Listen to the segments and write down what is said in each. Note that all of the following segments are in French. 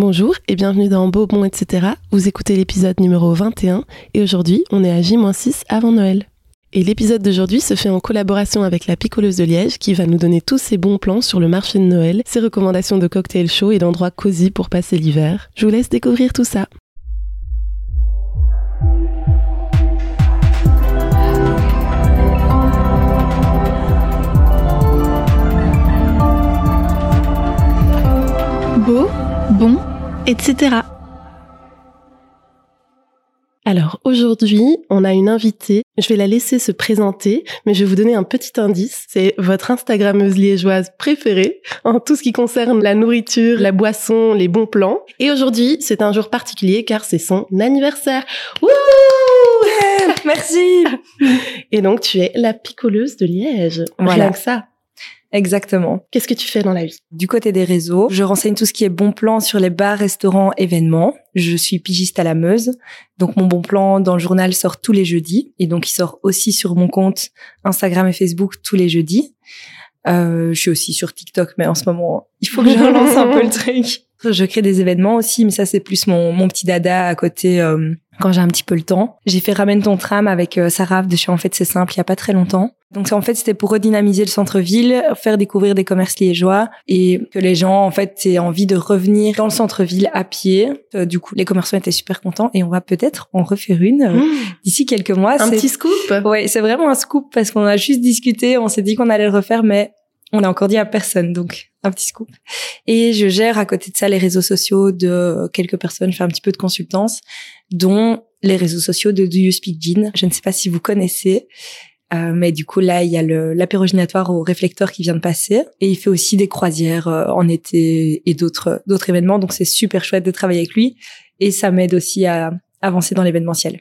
Bonjour et bienvenue dans Beau, Bon, etc. Vous écoutez l'épisode numéro 21 et aujourd'hui on est à J-6 avant Noël. Et l'épisode d'aujourd'hui se fait en collaboration avec la Picoleuse de Liège qui va nous donner tous ses bons plans sur le marché de Noël, ses recommandations de cocktails chauds et d'endroits cosy pour passer l'hiver. Je vous laisse découvrir tout ça. Beau, bon, etc. Alors aujourd'hui, on a une invitée. Je vais la laisser se présenter, mais je vais vous donner un petit indice. C'est votre Instagrammeuse liégeoise préférée en tout ce qui concerne la nourriture, la boisson, les bons plans. Et aujourd'hui, c'est un jour particulier car c'est son anniversaire. Wouh Merci. Et donc tu es la picoleuse de Liège. Voilà. Rien que ça. Exactement. Qu'est-ce que tu fais dans la vie? Du côté des réseaux, je renseigne tout ce qui est bon plan sur les bars, restaurants, événements. Je suis pigiste à la Meuse. Donc mon bon plan dans le journal sort tous les jeudis. Et donc il sort aussi sur mon compte Instagram et Facebook tous les jeudis. Euh, je suis aussi sur TikTok, mais en ce moment, il faut que je relance un peu le truc. Je crée des événements aussi, mais ça c'est plus mon, mon petit dada à côté euh, quand j'ai un petit peu le temps. J'ai fait Ramène ton tram avec euh, Sarah de chez En fait c'est simple il y a pas très longtemps. Donc en fait c'était pour redynamiser le centre-ville, faire découvrir des commerces liégeois et que les gens en fait aient envie de revenir dans le centre-ville à pied. Euh, du coup les commerçants étaient super contents et on va peut-être en refaire une euh, Mmh. d'ici quelques mois. Un petit scoop Ouais, c'est vraiment un scoop parce qu'on a juste discuté, on s'est dit qu'on allait le refaire, mais on a encore dit à personne, donc un petit scoop. Et je gère à côté de ça les réseaux sociaux de quelques personnes, je fais un petit peu de consultance, dont les réseaux sociaux de Do You Speak Gin. Je ne sais pas si vous connaissez, euh, mais du coup là il y a l'apéroginatoire au réflecteur qui vient de passer et il fait aussi des croisières euh, en été et d'autres événements, donc c'est super chouette de travailler avec lui et ça m'aide aussi à avancer dans l'événementiel.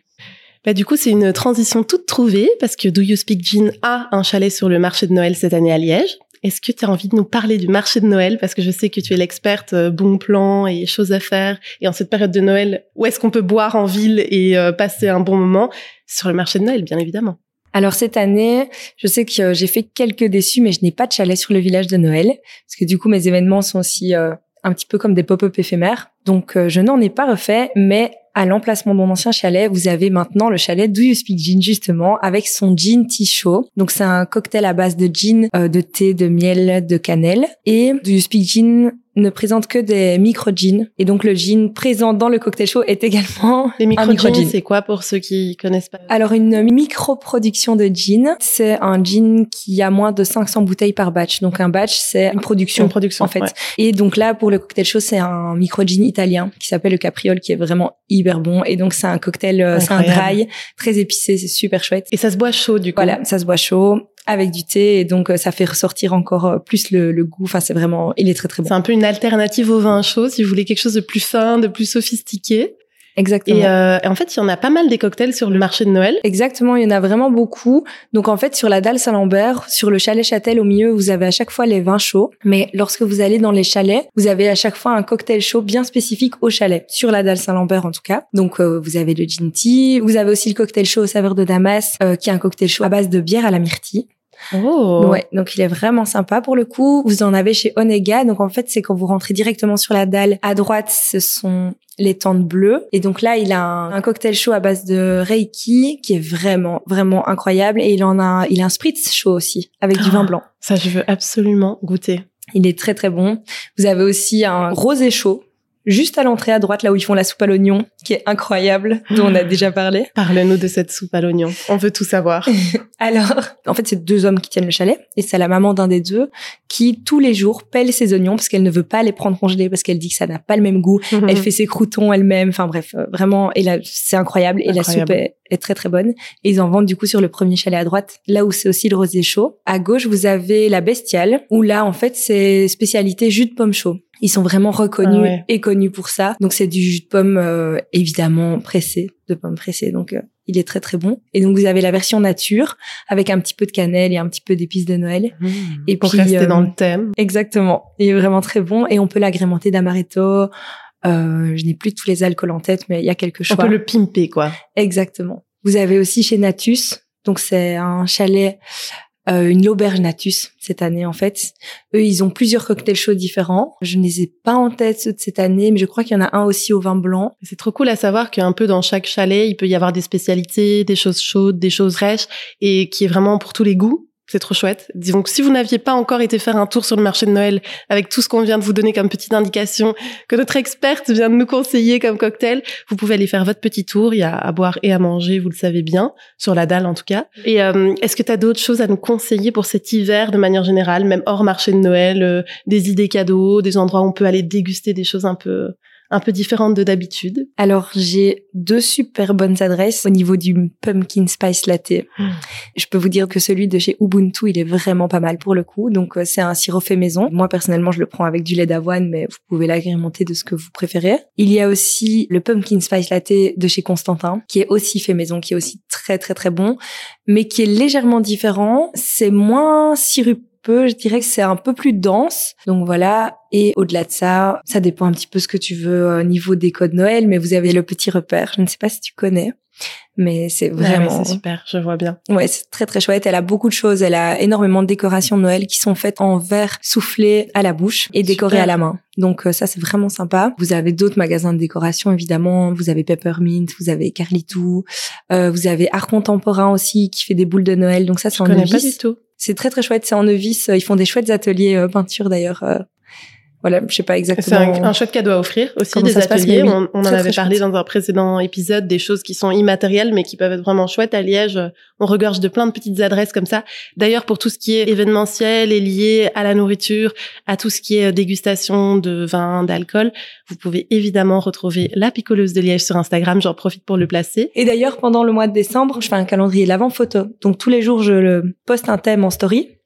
Bah, du coup, c'est une transition toute trouvée parce que Do You Speak Gin a un chalet sur le marché de Noël cette année à Liège. Est-ce que tu as envie de nous parler du marché de Noël? Parce que je sais que tu es l'experte euh, bon plan et choses à faire. Et en cette période de Noël, où est-ce qu'on peut boire en ville et euh, passer un bon moment? Sur le marché de Noël, bien évidemment. Alors cette année, je sais que euh, j'ai fait quelques déçus, mais je n'ai pas de chalet sur le village de Noël, parce que du coup mes événements sont aussi euh, un petit peu comme des pop-up éphémères. Donc euh, je n'en ai pas refait, mais à l'emplacement de mon ancien chalet, vous avez maintenant le chalet Do You Speak Gin justement, avec son gin tea chaud. Donc c'est un cocktail à base de gin, euh, de thé, de miel, de cannelle. Et Do You Speak Gin ne présente que des micro-gins. Et donc le gin présent dans le cocktail chaud est également Les un micro micro-gin. c'est quoi pour ceux qui connaissent pas? Alors une micro-production de gin, c'est un gin qui a moins de 500 bouteilles par batch. Donc un batch, c'est une production. Une production, en fait. ouais. Et donc là, pour le cocktail chaud, c'est un micro-gin italien qui s'appelle le Capriole, qui est vraiment hyper bon. Et donc c'est un cocktail, euh, c'est un dry, très épicé, c'est super chouette. Et ça se boit chaud du coup? Voilà, ça se boit chaud avec du thé et donc euh, ça fait ressortir encore euh, plus le, le goût. Enfin, c'est vraiment, il est très très bon. C'est un peu une alternative au vin chaud si vous voulez quelque chose de plus fin, de plus sophistiqué. Exactement. Et, euh, et en fait, il y en a pas mal des cocktails sur le marché de Noël. Exactement, il y en a vraiment beaucoup. Donc en fait, sur la dalle Saint-Lambert, sur le chalet Châtel au milieu, vous avez à chaque fois les vins chauds. Mais lorsque vous allez dans les chalets, vous avez à chaque fois un cocktail chaud bien spécifique au chalet, sur la dalle Saint-Lambert en tout cas. Donc euh, vous avez le gin tea, vous avez aussi le cocktail chaud aux saveurs de Damas, euh, qui est un cocktail chaud à base de bière à la myrtille. Oh. Ouais, donc il est vraiment sympa pour le coup. Vous en avez chez Onega, donc en fait c'est quand vous rentrez directement sur la dalle. À droite, ce sont les tentes bleues. Et donc là, il a un, un cocktail chaud à base de Reiki qui est vraiment, vraiment incroyable. Et il en a, il a un spritz chaud aussi avec du vin blanc. Ça, je veux absolument goûter. Il est très, très bon. Vous avez aussi un rosé chaud juste à l'entrée à droite, là où ils font la soupe à l'oignon, qui est incroyable, dont on a déjà parlé. Parle-nous de cette soupe à l'oignon. On veut tout savoir. Alors, en fait, c'est deux hommes qui tiennent le chalet et c'est la maman d'un des deux qui tous les jours pèle ses oignons parce qu'elle ne veut pas les prendre congelés parce qu'elle dit que ça n'a pas le même goût. Elle fait ses croutons elle-même. Enfin bref, euh, vraiment, et là, c'est incroyable. Et Incroyable. la soupe est, est très très bonne. Et ils en vendent du coup sur le premier chalet à droite, là où c'est aussi le rosé chaud. À gauche, vous avez la bestiale où là, en fait, c'est spécialité jus de pomme chaud. Ils sont vraiment reconnus Ah ouais. et connus pour ça. Donc c'est du jus de pomme euh, évidemment pressé, de pommes pressées. Donc euh, il est très très bon. Et donc vous avez la version nature avec un petit peu de cannelle et un petit peu d'épices de Noël. Et pour puis, rester euh, dans le thème. Exactement. Il est vraiment très bon et on peut l'agrémenter d'amaretto. Euh, je n'ai plus tous les alcools en tête, mais il y a quelques On choix. peut le pimper, quoi. Exactement. Vous avez aussi chez Natus, donc c'est un chalet euh, une l'auberge Natus cette année en fait. Eux, ils ont plusieurs cocktails chauds différents. Je ne les ai pas en tête ceux de cette année, mais je crois qu'il y en a un aussi au vin blanc. C'est trop cool à savoir qu'un peu dans chaque chalet, il peut y avoir des spécialités, des choses chaudes, des choses rêches, et qui est vraiment pour tous les goûts. C'est trop chouette. Que si vous n'aviez pas encore été faire un tour sur le marché de Noël avec tout ce qu'on vient de vous donner comme petite indication, que notre experte vient de nous conseiller comme cocktail, vous pouvez aller faire votre petit tour. Il y a à boire et à manger, vous le savez bien, sur la dalle en tout cas. Et euh, est-ce que tu as d'autres choses à nous conseiller pour cet hiver de manière générale, même hors marché de Noël, euh, des idées cadeaux, des endroits où on peut aller déguster des choses un peu un peu différente de d'habitude. Alors, j'ai deux super bonnes adresses au niveau du pumpkin spice latte. Hmm. Je peux vous dire que celui de chez Ubuntu, il est vraiment pas mal pour le coup. Donc, euh, c'est un sirop fait maison. Moi, personnellement, je le prends avec du lait d'avoine, mais vous pouvez l'agrémenter de ce que vous préférez. Il y a aussi le pumpkin spice latte de chez Constantin, qui est aussi fait maison, qui est aussi très, très, très bon, mais qui est légèrement différent. C'est moins sirupeux je dirais que c'est un peu plus dense. Donc voilà. Et au-delà de ça, ça dépend un petit peu ce que tu veux au niveau des codes Noël, mais vous avez le petit repère. Je ne sais pas si tu connais mais c'est vraiment c'est super. Je vois bien. Ouais c'est très très chouette. Elle a beaucoup de choses. Elle a énormément de décorations de Noël qui sont faites en verre soufflé à la bouche et décorées à la main. Donc euh, ça c'est vraiment sympa. Vous avez d'autres magasins de décoration évidemment. Vous avez Peppermint vous avez Carlitou euh, vous avez Art Contemporain aussi qui fait des boules de Noël. Donc ça c'est en connais pas du tout c'est très très chouette. C'est en Nevis. Ils font des chouettes ateliers euh, peinture d'ailleurs. Euh, voilà, je sais pas exactement. C'est un, chouette cadeau à offrir aussi des ateliers. on, on en avait parlé dans un précédent épisode des choses qui sont immatérielles mais qui peuvent être vraiment chouettes à Liège. On regorge de plein de petites adresses comme ça. D'ailleurs, pour tout ce qui est événementiel et lié à la nourriture, à tout ce qui est dégustation de vin, d'alcool, vous pouvez évidemment retrouver la picoleuse de Liège sur Instagram. J'en profite pour le placer. Et d'ailleurs, pendant le mois de décembre, je fais un calendrier l'avant photo. Donc tous les jours, je le poste un thème en story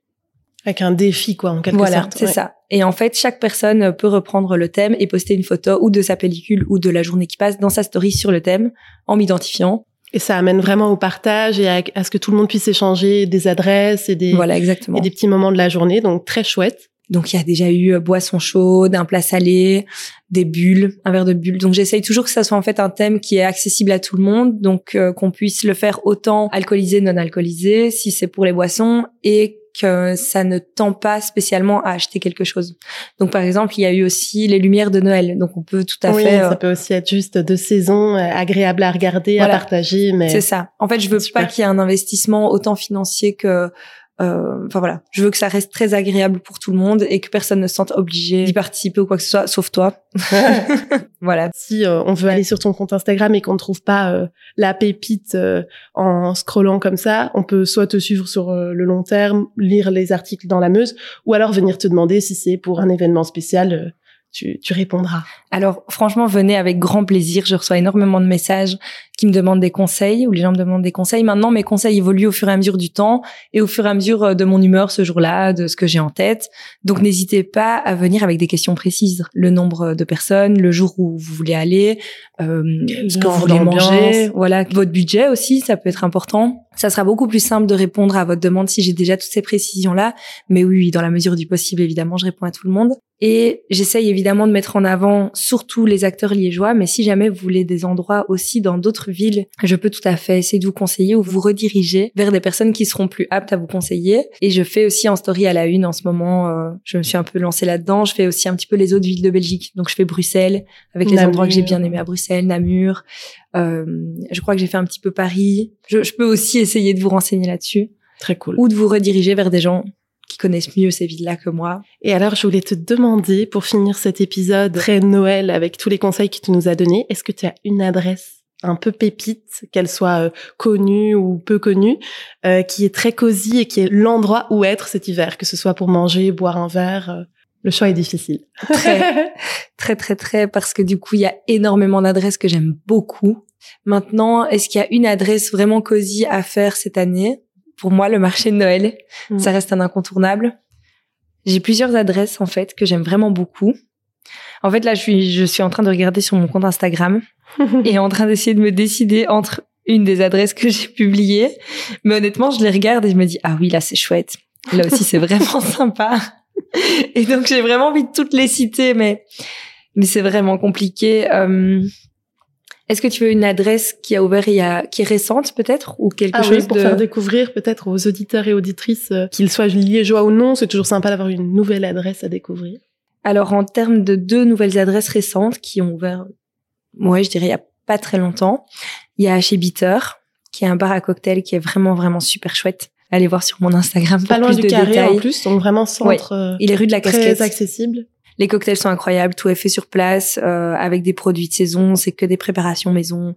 avec un défi, quoi, en quelque voilà, sorte. c'est ça. Et en fait, chaque personne peut reprendre le thème et poster une photo ou de sa pellicule ou de la journée qui passe dans sa story sur le thème en m'identifiant. Et ça amène vraiment au partage et à, ce que tout le monde puisse échanger des adresses et des, voilà, exactement. et des petits moments de la journée. Donc, très chouette. Donc, il y a déjà eu euh, boisson chaude, un plat salé, des bulles, un verre de bulles. Donc, j'essaye toujours que ça soit en fait un thème qui est accessible à tout le monde. Donc, euh, qu'on puisse le faire autant alcoolisé, non alcoolisé, si c'est pour les boissons et que ça ne tend pas spécialement à acheter quelque chose. Donc par exemple, il y a eu aussi les lumières de Noël. Donc on peut tout à oui, fait. ça euh, peut aussi être juste de saison, euh, agréable à regarder, à partager. Mais c'est ça. En fait, je veux pas qu'il y ait un investissement autant financier que enfin voilà, je veux que ça reste très agréable pour tout le monde et que personne ne se sente obligé d'y participer ou quoi que ce soit, sauf toi. voilà. Si euh, on veut aller sur ton compte Instagram et qu'on ne trouve pas euh, la pépite en scrollant comme ça, on peut soit te suivre sur le long terme, lire les articles dans la Meuse, ou alors venir te demander si c'est pour un événement spécial tu, tu répondras. Alors franchement, venez avec grand plaisir. Je reçois énormément de messages qui me demandent des conseils ou les gens me demandent des conseils. Maintenant, mes conseils évoluent au fur et à mesure du temps et au fur et à mesure euh, de mon humeur ce jour-là, de ce que j'ai en tête. Donc n'hésitez pas à venir avec des questions précises. Le nombre de personnes, le jour où vous voulez aller, euh, ce que vous voulez manger, voilà, votre budget aussi, ça peut être important. Ça sera beaucoup plus simple de répondre à votre demande si j'ai déjà toutes ces précisions-là. Mais oui, dans la mesure du possible, évidemment, je réponds à tout le monde. Et j'essaye évidemment de mettre en avant surtout les acteurs liégeois, mais si jamais vous voulez des endroits aussi dans d'autres villes, je peux tout à fait essayer de vous conseiller ou vous rediriger vers des personnes qui seront plus aptes à vous conseiller. Et je fais aussi en story à la une en ce moment, euh, je me suis un peu lancée là-dedans, je fais aussi un petit peu les autres villes de Belgique. Donc je fais Bruxelles, avec les endroits que j'ai bien aimés à Bruxelles, Namur. Euh, je crois que j'ai fait un petit peu Paris. Je, je peux aussi essayer de vous renseigner là-dessus. Très cool. Ou de vous rediriger vers des gens qui connaissent mieux ces villes-là que moi. Et alors, je voulais te demander, pour finir cet épisode très Noël avec tous les conseils que tu nous as donnés, est-ce que tu as une adresse? Un peu pépite, qu'elle soit euh, connue ou peu connue, euh, qui est très cosy et qui est l'endroit où être cet hiver, que ce soit pour manger, boire un verre. Euh, le choix est difficile. Très, très, très, très, parce que du coup, il y a énormément d'adresses que j'aime beaucoup. Maintenant, est-ce qu'il y a une adresse vraiment cosy à faire cette année? Pour moi, le marché de Noël, mm. ça reste un incontournable. J'ai plusieurs adresses en fait que j'aime vraiment beaucoup. En fait, là, je suis, je suis en train de regarder sur mon compte Instagram et en train d'essayer de me décider entre une des adresses que j'ai publiées. Mais honnêtement, je les regarde et je me dis ah oui, là c'est chouette. Là aussi, c'est vraiment sympa. Et donc, j'ai vraiment envie de toutes les citer, mais mais c'est vraiment compliqué. Euh, Est-ce que tu veux une adresse qui a ouvert il y a, qui est récente peut-être ou quelque ah chose oui, pour de faire découvrir peut-être aux auditeurs et auditrices, euh, qu'ils soient liégeois ou non, c'est toujours sympa d'avoir une nouvelle adresse à découvrir. Alors en termes de deux nouvelles adresses récentes qui ont ouvert, ouais, je dirais il y a pas très longtemps, il y a chez Bitter, qui est un bar à cocktail qui est vraiment vraiment super chouette. Allez voir sur mon Instagram pour Pas loin plus du de carré détails. en plus, donc vraiment centre euh, Il est rue de la Casquette. très accessible. Les cocktails sont incroyables, tout est fait sur place euh, avec des produits de saison, c'est que des préparations maison.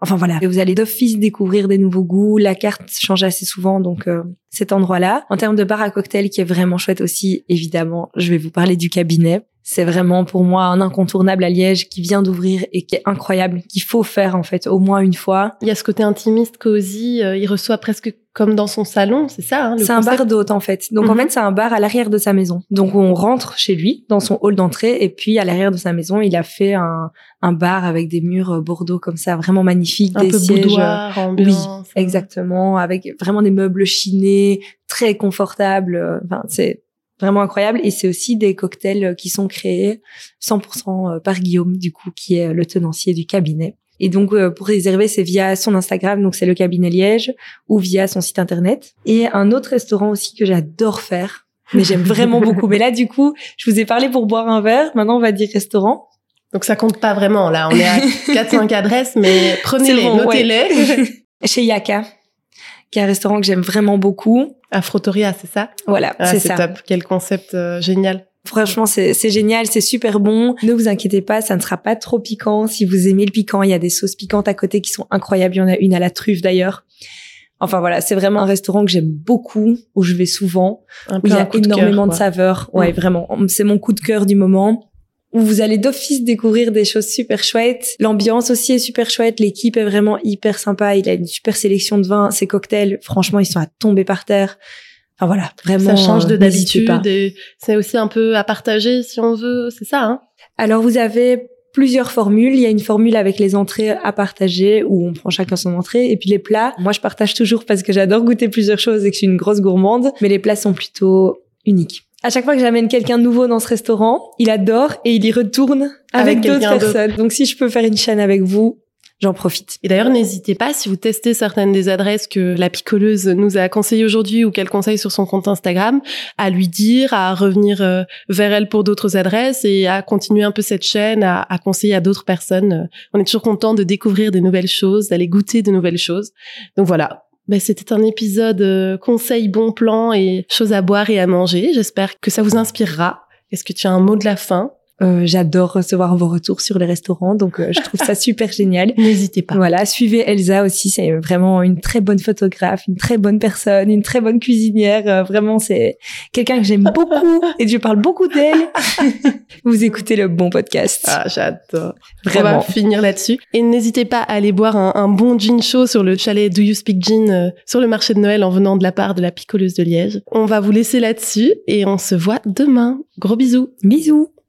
Enfin voilà, Et vous allez d'office découvrir des nouveaux goûts. La carte change assez souvent, donc euh, cet endroit-là. En termes de bar à cocktail qui est vraiment chouette aussi, évidemment, je vais vous parler du cabinet. C'est vraiment pour moi un incontournable à Liège qui vient d'ouvrir et qui est incroyable, qu'il faut faire en fait au moins une fois. Il y a ce côté intimiste, cosy, euh, il reçoit presque comme dans son salon, c'est ça hein, C'est un bar d'hôte en fait. Donc en Mhm. fait c'est un bar à l'arrière de sa maison. Donc on rentre chez lui dans son hall d'entrée et puis à l'arrière de sa maison il a fait un, un bar avec des murs euh, bordeaux comme ça vraiment magnifiques, un des peu sièges. euh, boudoir, ambiance. Exactement, avec vraiment des meubles chinés, très confortables. euh, Enfin, c'est vraiment incroyable. Et c'est aussi des cocktails qui sont créés 100% euh, par Guillaume, du coup, qui est le tenancier du cabinet. Et donc, euh, pour réserver, c'est via son Instagram, donc c'est le cabinet Liège, ou via son site internet. Et un autre restaurant aussi que j'adore faire, mais j'aime vraiment beaucoup. Mais là, du coup, je vous ai parlé pour boire un verre. Maintenant, on va dire restaurant. Donc ça compte pas vraiment là, on est à 4-5 adresses, mais prenez-les, bon, notez-les. Chez Yaka, qui est un restaurant que j'aime vraiment beaucoup. À c'est ça? Voilà, Ah, c'est C'est ça. top, quel concept euh, génial. Franchement, c'est génial, c'est super bon. Ne vous inquiétez pas, ça ne sera pas trop piquant. Si vous aimez le piquant, il y a des sauces piquantes à côté qui sont incroyables. Il y en a une à la truffe d'ailleurs. Enfin voilà, c'est vraiment un restaurant que j'aime beaucoup, où je vais souvent, Un où il y a de énormément de saveurs. Ouais, Mm. vraiment, c'est mon coup de cœur du moment. Où vous allez d'office découvrir des choses super chouettes. L'ambiance aussi est super chouette. L'équipe est vraiment hyper sympa. Il a une super sélection de vins. Ses cocktails, franchement, ils sont à tomber par terre. Enfin voilà, vraiment. Ça change de euh, d'habitude c'est aussi un peu à partager si on veut, c'est ça hein Alors vous avez plusieurs formules. Il y a une formule avec les entrées à partager où on prend chacun son entrée et puis les plats. Moi je partage toujours parce que j'adore goûter plusieurs choses et que je suis une grosse gourmande, mais les plats sont plutôt uniques. À chaque fois que j'amène quelqu'un de nouveau dans ce restaurant, il adore et il y retourne avec, Avec d'autres personnes. Donc si je peux faire une chaîne avec vous, j'en profite. Et d'ailleurs, n'hésitez pas, si vous testez certaines des adresses que la picoleuse nous a conseillées aujourd'hui ou qu'elle conseille sur son compte Instagram, à lui dire, à revenir euh, vers elle pour d'autres adresses et à continuer un peu cette chaîne, à, conseiller à d'autres personnes. Euh, On est toujours content de découvrir des nouvelles choses, d'aller goûter de nouvelles choses. Donc voilà. Ben, c'était un épisode euh, conseil bon plan et choses à boire et à manger. J'espère que ça vous inspirera. Est-ce que tu as un mot de la fin? Euh, J'adore recevoir vos retours sur les restaurants, donc euh, je trouve ça super génial. N'hésitez pas. Voilà, suivez Elsa aussi, c'est vraiment une très bonne photographe, une très bonne personne, une très bonne cuisinière. Euh, vraiment, c'est quelqu'un que j'aime beaucoup et je parle beaucoup d'elle. Vous écoutez le bon podcast. Ah, j'adore. On vraiment. va finir là-dessus. Et n'hésitez pas à aller boire un, un bon gin chaud sur le chalet Do You Speak Gin euh, sur le marché de Noël en venant de la part de la picoleuse de Liège. On va vous laisser là-dessus et on se voit demain. Gros bisous. Bisous.